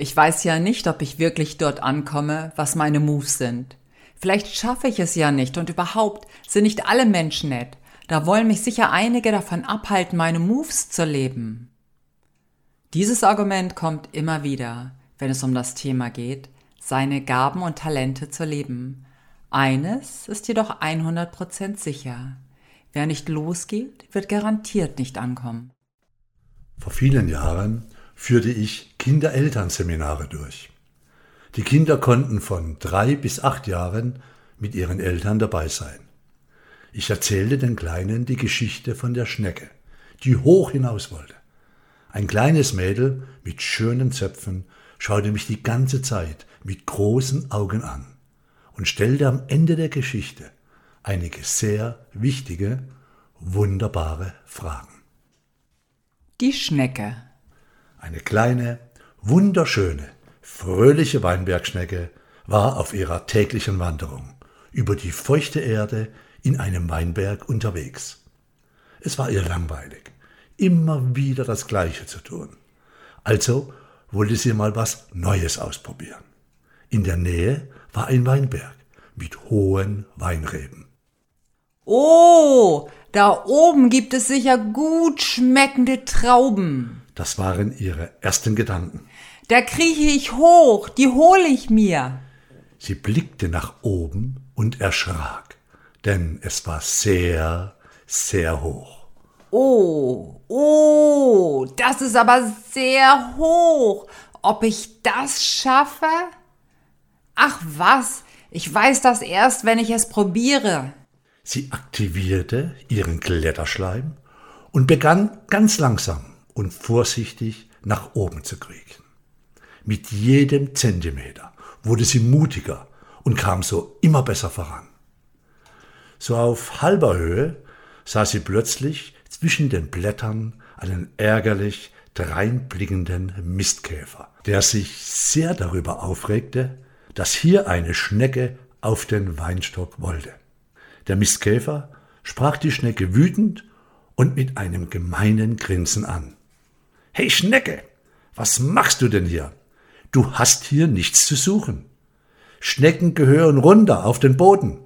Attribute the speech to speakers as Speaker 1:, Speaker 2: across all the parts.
Speaker 1: Ich weiß ja nicht, ob ich wirklich dort ankomme, was meine Moves sind. Vielleicht schaffe ich es ja nicht und überhaupt sind nicht alle Menschen nett. Da wollen mich sicher einige davon abhalten, meine Moves zu leben. Dieses Argument kommt immer wieder, wenn es um das Thema geht, seine Gaben und Talente zu leben. Eines ist jedoch 100% sicher. Wer nicht losgeht, wird garantiert nicht ankommen.
Speaker 2: Vor vielen Jahren führte ich Kinderelternseminare durch. Die Kinder konnten von drei bis acht Jahren mit ihren Eltern dabei sein. Ich erzählte den Kleinen die Geschichte von der Schnecke, die hoch hinaus wollte. Ein kleines Mädel mit schönen Zöpfen schaute mich die ganze Zeit mit großen Augen an und stellte am Ende der Geschichte einige sehr wichtige, wunderbare Fragen.
Speaker 1: Die Schnecke
Speaker 2: eine kleine, wunderschöne, fröhliche Weinbergschnecke war auf ihrer täglichen Wanderung über die feuchte Erde in einem Weinberg unterwegs. Es war ihr langweilig, immer wieder das Gleiche zu tun. Also wollte sie mal was Neues ausprobieren. In der Nähe war ein Weinberg mit hohen Weinreben.
Speaker 1: Oh, da oben gibt es sicher gut schmeckende Trauben.
Speaker 2: Das waren ihre ersten Gedanken.
Speaker 1: Da krieche ich hoch, die hole ich mir.
Speaker 2: Sie blickte nach oben und erschrak, denn es war sehr, sehr hoch.
Speaker 1: Oh, oh, das ist aber sehr hoch. Ob ich das schaffe? Ach was, ich weiß das erst, wenn ich es probiere.
Speaker 2: Sie aktivierte ihren Kletterschleim und begann ganz langsam und vorsichtig nach oben zu kriechen. Mit jedem Zentimeter wurde sie mutiger und kam so immer besser voran. So auf halber Höhe sah sie plötzlich zwischen den Blättern einen ärgerlich dreinblickenden Mistkäfer, der sich sehr darüber aufregte, dass hier eine Schnecke auf den Weinstock wollte. Der Mistkäfer sprach die Schnecke wütend und mit einem gemeinen Grinsen an. Hey Schnecke, was machst du denn hier? Du hast hier nichts zu suchen. Schnecken gehören runter auf den Boden.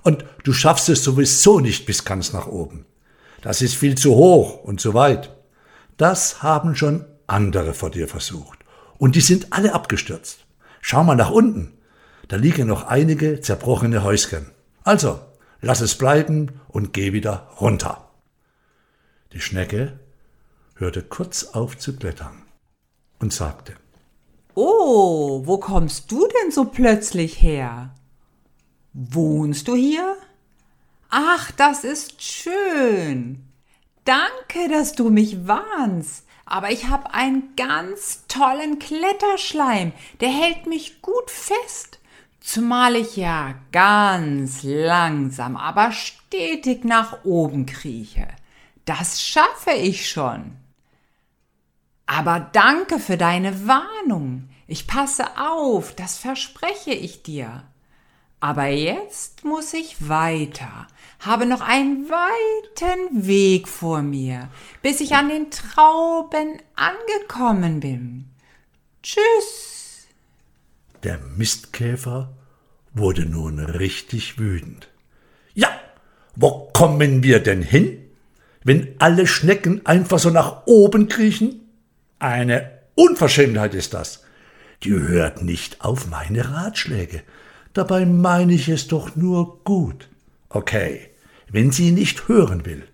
Speaker 2: Und du schaffst es sowieso nicht bis ganz nach oben. Das ist viel zu hoch und zu weit. Das haben schon andere vor dir versucht. Und die sind alle abgestürzt. Schau mal nach unten. Da liegen noch einige zerbrochene Häuschen. Also, lass es bleiben und geh wieder runter. Die Schnecke hörte kurz auf zu klettern und sagte
Speaker 1: Oh, wo kommst du denn so plötzlich her? Wohnst du hier? Ach, das ist schön. Danke, dass du mich warnst. Aber ich habe einen ganz tollen Kletterschleim, der hält mich gut fest. Zumal ich ja ganz langsam, aber stetig nach oben krieche. Das schaffe ich schon. Aber danke für deine Warnung. Ich passe auf, das verspreche ich dir. Aber jetzt muss ich weiter, habe noch einen weiten Weg vor mir, bis ich an den Trauben angekommen bin. Tschüss.
Speaker 2: Der Mistkäfer wurde nun richtig wütend. Ja, wo kommen wir denn hin, wenn alle Schnecken einfach so nach oben kriechen? Eine Unverschämtheit ist das. Die hört nicht auf meine Ratschläge. Dabei meine ich es doch nur gut. Okay, wenn sie nicht hören will,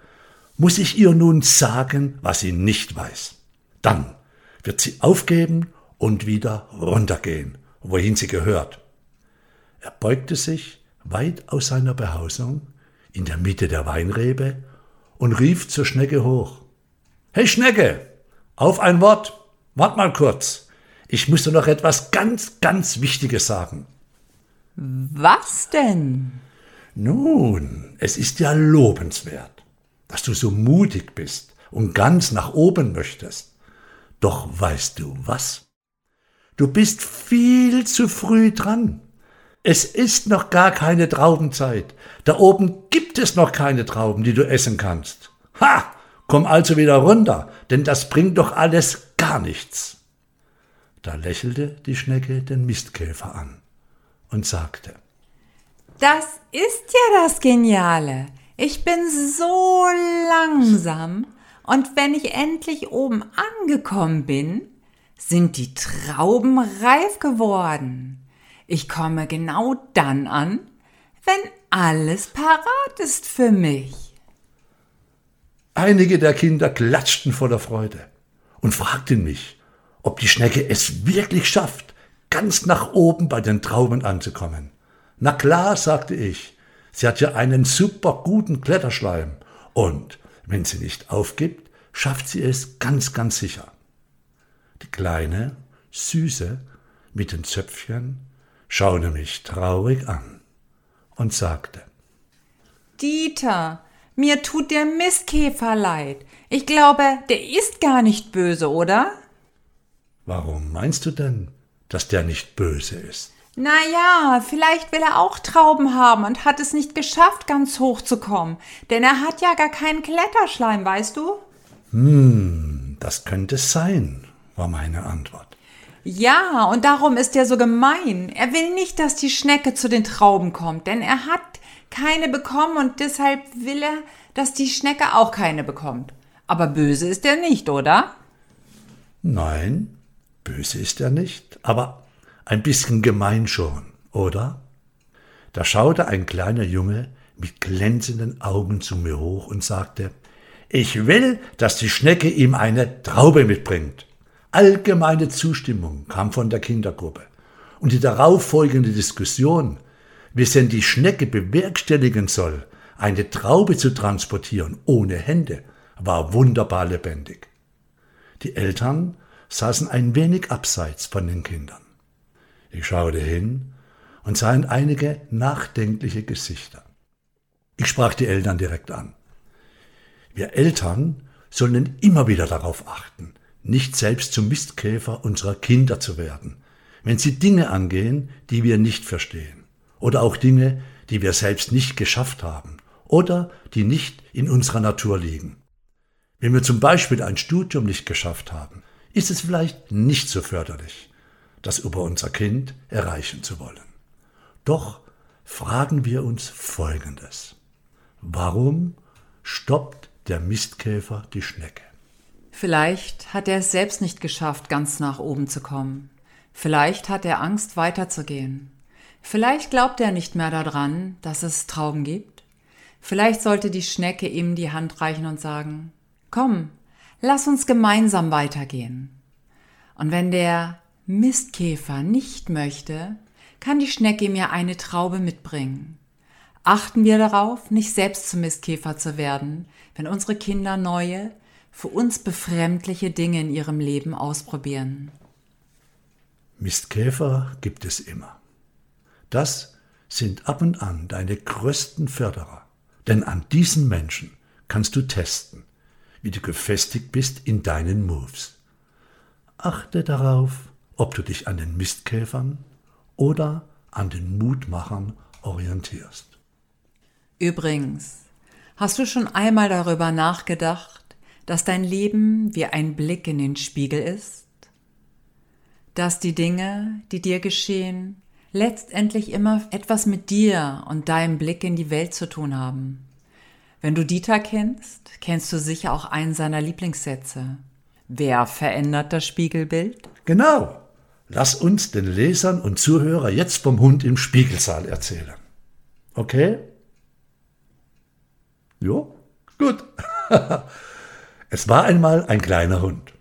Speaker 2: muss ich ihr nun sagen, was sie nicht weiß. Dann wird sie aufgeben und wieder runtergehen, wohin sie gehört. Er beugte sich weit aus seiner Behausung in der Mitte der Weinrebe und rief zur Schnecke hoch. Hey Schnecke, auf ein Wort. Wart mal kurz. Ich muss dir noch etwas ganz, ganz Wichtiges sagen.
Speaker 1: Was denn?
Speaker 2: Nun, es ist ja lobenswert, dass du so mutig bist und ganz nach oben möchtest. Doch weißt du was? Du bist viel zu früh dran. Es ist noch gar keine Traubenzeit. Da oben gibt es noch keine Trauben, die du essen kannst. Ha! Komm also wieder runter, denn das bringt doch alles gar nichts. Da lächelte die Schnecke den Mistkäfer an und sagte,
Speaker 1: Das ist ja das Geniale. Ich bin so langsam und wenn ich endlich oben angekommen bin, sind die Trauben reif geworden. Ich komme genau dann an, wenn alles parat ist für mich.
Speaker 2: Einige der Kinder klatschten voller Freude und fragten mich, ob die Schnecke es wirklich schafft, ganz nach oben bei den Trauben anzukommen. Na klar, sagte ich, sie hat ja einen super guten Kletterschleim und wenn sie nicht aufgibt, schafft sie es ganz, ganz sicher. Die kleine, süße, mit den Zöpfchen, schaute mich traurig an und sagte,
Speaker 1: Dieter, mir tut der Mistkäfer leid. Ich glaube, der ist gar nicht böse, oder?
Speaker 2: Warum meinst du denn, dass der nicht böse ist?
Speaker 1: Na ja, vielleicht will er auch Trauben haben und hat es nicht geschafft, ganz hoch zu kommen. Denn er hat ja gar keinen Kletterschleim, weißt du?
Speaker 2: Hm, das könnte sein, war meine Antwort.
Speaker 1: Ja, und darum ist er so gemein. Er will nicht, dass die Schnecke zu den Trauben kommt, denn er hat keine bekommen und deshalb will er, dass die Schnecke auch keine bekommt. Aber böse ist er nicht, oder?
Speaker 2: Nein, böse ist er nicht, aber ein bisschen gemein schon, oder? Da schaute ein kleiner Junge mit glänzenden Augen zu mir hoch und sagte, ich will, dass die Schnecke ihm eine Traube mitbringt. Allgemeine Zustimmung kam von der Kindergruppe. Und die darauffolgende Diskussion, wie denn die Schnecke bewerkstelligen soll, eine Traube zu transportieren ohne Hände, war wunderbar lebendig. Die Eltern saßen ein wenig abseits von den Kindern. Ich schaute hin und sah in einige nachdenkliche Gesichter. Ich sprach die Eltern direkt an. Wir Eltern sollen immer wieder darauf achten, nicht selbst zum Mistkäfer unserer Kinder zu werden, wenn sie Dinge angehen, die wir nicht verstehen, oder auch Dinge, die wir selbst nicht geschafft haben oder die nicht in unserer Natur liegen. Wenn wir zum Beispiel ein Studium nicht geschafft haben, ist es vielleicht nicht so förderlich, das über unser Kind erreichen zu wollen. Doch fragen wir uns Folgendes. Warum stoppt der Mistkäfer die Schnecke?
Speaker 1: Vielleicht hat er es selbst nicht geschafft, ganz nach oben zu kommen. Vielleicht hat er Angst, weiterzugehen. Vielleicht glaubt er nicht mehr daran, dass es Trauben gibt. Vielleicht sollte die Schnecke ihm die Hand reichen und sagen, komm, lass uns gemeinsam weitergehen. Und wenn der Mistkäfer nicht möchte, kann die Schnecke mir eine Traube mitbringen. Achten wir darauf, nicht selbst zum Mistkäfer zu werden, wenn unsere Kinder neue, für uns befremdliche Dinge in ihrem Leben ausprobieren.
Speaker 2: Mistkäfer gibt es immer. Das sind ab und an deine größten Förderer, denn an diesen Menschen kannst du testen, wie du gefestigt bist in deinen Moves. Achte darauf, ob du dich an den Mistkäfern oder an den Mutmachern orientierst.
Speaker 1: Übrigens, hast du schon einmal darüber nachgedacht, dass dein Leben wie ein Blick in den Spiegel ist? Dass die Dinge, die dir geschehen, letztendlich immer etwas mit dir und deinem Blick in die Welt zu tun haben. Wenn du Dieter kennst, kennst du sicher auch einen seiner Lieblingssätze. Wer verändert das Spiegelbild?
Speaker 2: Genau. Lass uns den Lesern und Zuhörer jetzt vom Hund im Spiegelsaal erzählen. Okay? Jo, gut. es war einmal ein kleiner Hund.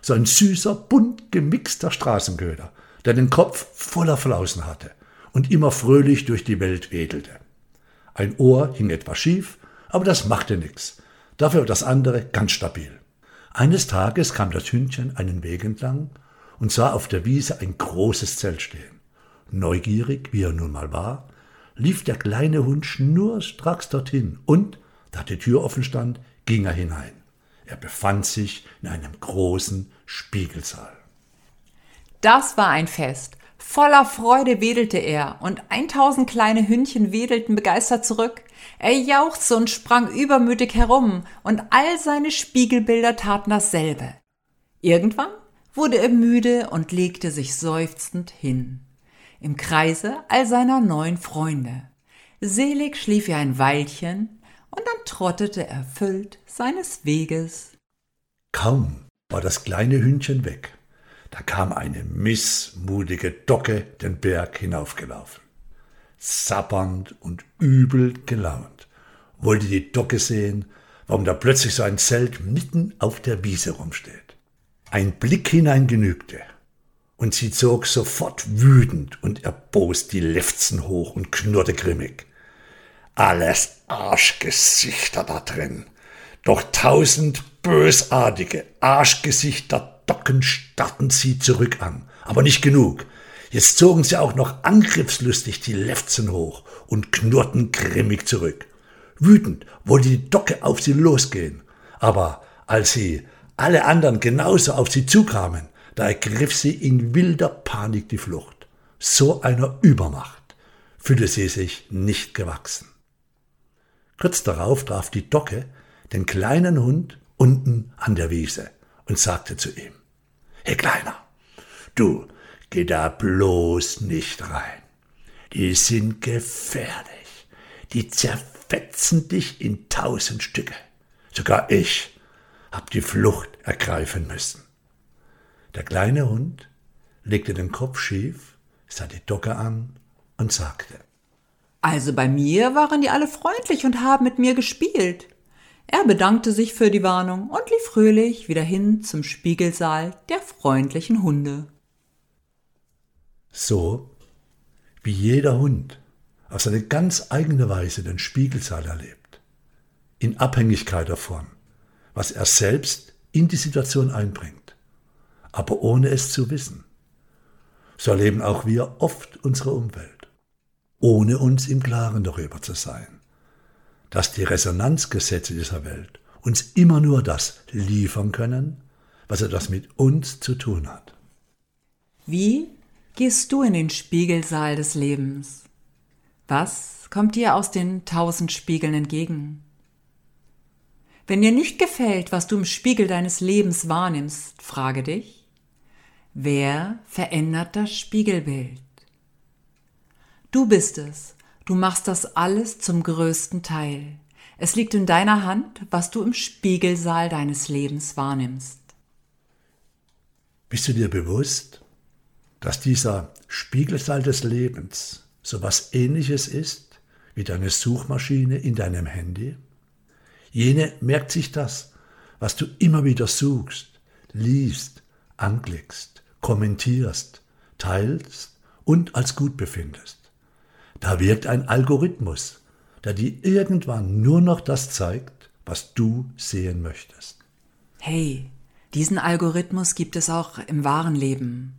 Speaker 2: So ein süßer, bunt gemixter Straßenköder, der den Kopf voller Flausen hatte und immer fröhlich durch die Welt wedelte. Ein Ohr hing etwas schief, aber das machte nichts. Dafür das andere ganz stabil. Eines Tages kam das Hündchen einen Weg entlang und sah auf der Wiese ein großes Zelt stehen. Neugierig, wie er nun mal war, lief der kleine Hund schnurstracks dorthin und, da die Tür offen stand, ging er hinein. Er befand sich in einem großen Spiegelsaal.
Speaker 1: Das war ein Fest. Voller Freude wedelte er, und eintausend kleine Hündchen wedelten begeistert zurück. Er jauchzte und sprang übermütig herum, und all seine Spiegelbilder taten dasselbe. Irgendwann wurde er müde und legte sich seufzend hin, im Kreise all seiner neuen Freunde. Selig schlief er ein Weilchen, und dann trottete er erfüllt seines Weges.
Speaker 2: Kaum war das kleine Hündchen weg, da kam eine missmutige Docke den Berg hinaufgelaufen. Sabbernd und übel gelaunt wollte die Docke sehen, warum da plötzlich so ein Zelt mitten auf der Wiese rumsteht. Ein Blick hinein genügte, und sie zog sofort wütend und erbost die Lefzen hoch und knurrte grimmig. Alles Arschgesichter da drin. Doch tausend bösartige Arschgesichter Docken starrten sie zurück an. Aber nicht genug. Jetzt zogen sie auch noch angriffslustig die Lefzen hoch und knurrten grimmig zurück. Wütend wollte die Docke auf sie losgehen. Aber als sie alle anderen genauso auf sie zukamen, da ergriff sie in wilder Panik die Flucht. So einer Übermacht fühlte sie sich nicht gewachsen. Kurz darauf traf die Docke den kleinen Hund unten an der Wiese und sagte zu ihm, Hey Kleiner, du, geh da bloß nicht rein. Die sind gefährlich. Die zerfetzen dich in tausend Stücke. Sogar ich hab die Flucht ergreifen müssen. Der kleine Hund legte den Kopf schief, sah die Docke an und sagte,
Speaker 1: Also bei mir waren die alle freundlich und haben mit mir gespielt. Er bedankte sich für die Warnung und lief fröhlich wieder hin zum Spiegelsaal der freundlichen Hunde.
Speaker 2: So wie jeder Hund auf seine ganz eigene Weise den Spiegelsaal erlebt, in Abhängigkeit davon, was er selbst in die Situation einbringt, aber ohne es zu wissen. So erleben auch wir oft unsere Umwelt, ohne uns im Klaren darüber zu sein, dass die Resonanzgesetze dieser Welt uns immer nur das liefern können, was etwas mit uns zu tun hat.
Speaker 1: Wie gehst du in den Spiegelsaal des Lebens? Was kommt dir aus den tausend Spiegeln entgegen? Wenn dir nicht gefällt, was du im Spiegel deines Lebens wahrnimmst, frage dich, wer verändert das Spiegelbild? Du bist es, du machst das alles zum größten Teil. Es liegt in deiner Hand, was du im Spiegelsaal deines Lebens wahrnimmst.
Speaker 2: Bist du dir bewusst, dass dieser Spiegelsaal des Lebens so was ähnliches ist wie deine Suchmaschine in deinem Handy? Jene merkt sich das, was du immer wieder suchst, liest, anklickst, kommentierst, teilst und als gut befindest. Da wirkt ein Algorithmus, der dir irgendwann nur noch das zeigt, was du sehen möchtest.
Speaker 1: Hey, diesen Algorithmus gibt es auch im wahren Leben,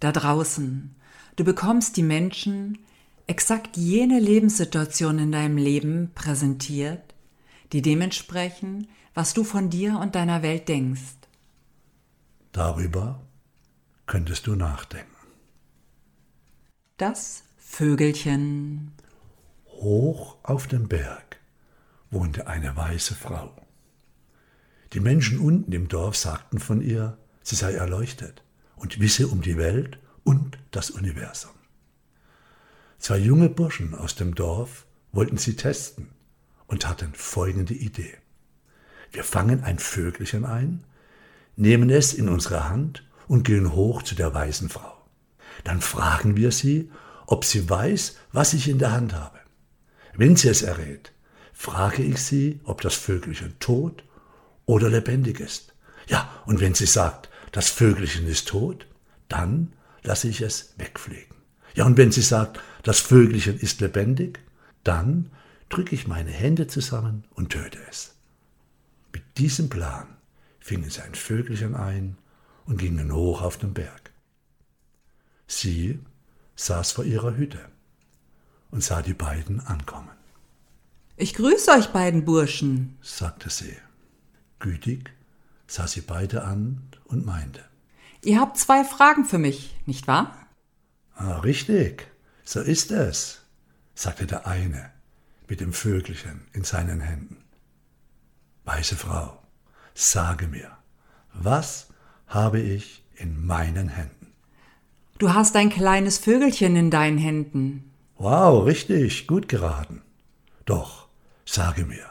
Speaker 1: da draußen. Du bekommst die Menschen exakt jene Lebenssituation in deinem Leben präsentiert, die dementsprechend, was du von dir und deiner Welt denkst.
Speaker 2: Darüber könntest du nachdenken.
Speaker 1: Das Vögelchen.
Speaker 2: Hoch auf dem Berg wohnte eine weiße Frau. Die Menschen unten im Dorf sagten von ihr, sie sei erleuchtet und wisse um die Welt und das Universum. Zwei junge Burschen aus dem Dorf wollten sie testen und hatten folgende Idee. Wir fangen ein Vögelchen ein, nehmen es in unsere Hand und gehen hoch zu der weißen Frau. Dann fragen wir sie, ob sie weiß, was ich in der Hand habe. Wenn sie es errät, frage ich sie, ob das Vögelchen tot oder lebendig ist. Ja, und wenn sie sagt, das Vögelchen ist tot, dann lasse ich es wegfliegen. Ja, und wenn sie sagt, das Vögelchen ist lebendig, dann drücke ich meine Hände zusammen und töte es. Mit diesem Plan fingen sie ein Vögelchen ein und gingen hoch auf den Berg. Sie saß vor ihrer Hütte und sah die beiden ankommen.
Speaker 1: Ich grüße euch beiden Burschen,
Speaker 2: sagte sie. Gütig sah sie beide an und meinte.
Speaker 1: Ihr habt zwei Fragen für mich, nicht wahr?
Speaker 2: Ah, richtig, so ist es, sagte der eine mit dem Vögelchen in seinen Händen. Weiße Frau, sage mir, was habe ich in meinen Händen.
Speaker 1: Du hast ein kleines Vögelchen in deinen Händen.
Speaker 2: Wow, richtig, gut geraten. Doch, sage mir,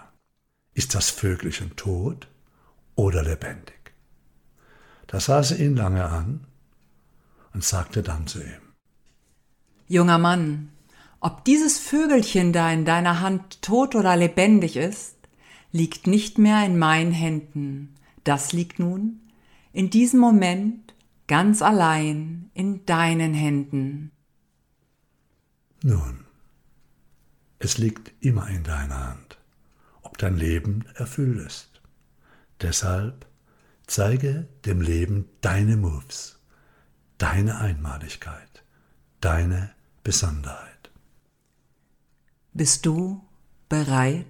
Speaker 2: ist das Vögelchen tot oder lebendig? Da sah sie ihn lange an und sagte dann zu ihm,
Speaker 1: Junger Mann, ob dieses Vögelchen da in deiner Hand tot oder lebendig ist, liegt nicht mehr in meinen Händen. Das liegt nun in diesem Moment ganz allein in deinen Händen.
Speaker 2: Nun, es liegt immer in deiner Hand, ob dein Leben erfüllt ist. Deshalb zeige dem Leben deine Moves, deine Einmaligkeit, deine Besonderheit.
Speaker 1: Bist du bereit?